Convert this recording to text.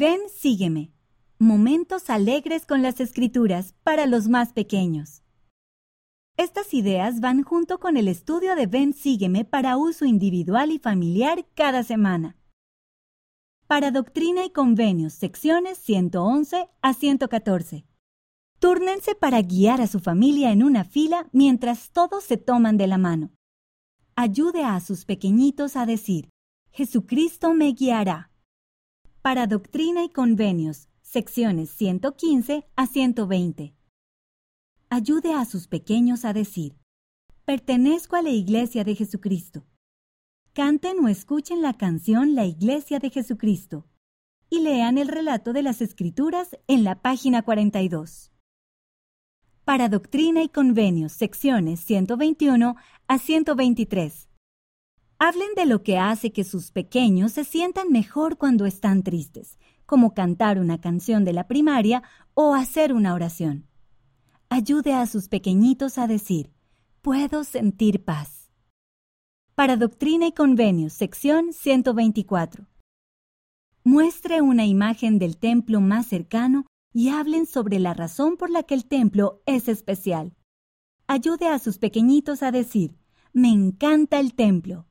Ven, sígueme. Momentos alegres con las escrituras para los más pequeños. Estas ideas van junto con el estudio de Ven, sígueme para uso individual y familiar cada semana. Para Doctrina y Convenios, secciones 111 a 114. Túrnense para guiar a su familia en una fila mientras todos se toman de la mano. Ayude a sus pequeñitos a decir, Jesucristo me guiará. Para Doctrina y Convenios, secciones 115 a 120. Ayude a sus pequeños a decir, Pertenezco a la Iglesia de Jesucristo. Canten o escuchen la canción La Iglesia de Jesucristo y lean el relato de las Escrituras en la página 42 para Doctrina y Convenios, secciones 121 a 123. Hablen de lo que hace que sus pequeños se sientan mejor cuando están tristes, como cantar una canción de la primaria o hacer una oración. Ayude a sus pequeñitos a decir, puedo sentir paz. Para Doctrina y Convenios, sección 124. Muestre una imagen del templo más cercano y hablen sobre la razón por la que el templo es especial. Ayude a sus pequeñitos a decir, me encanta el templo.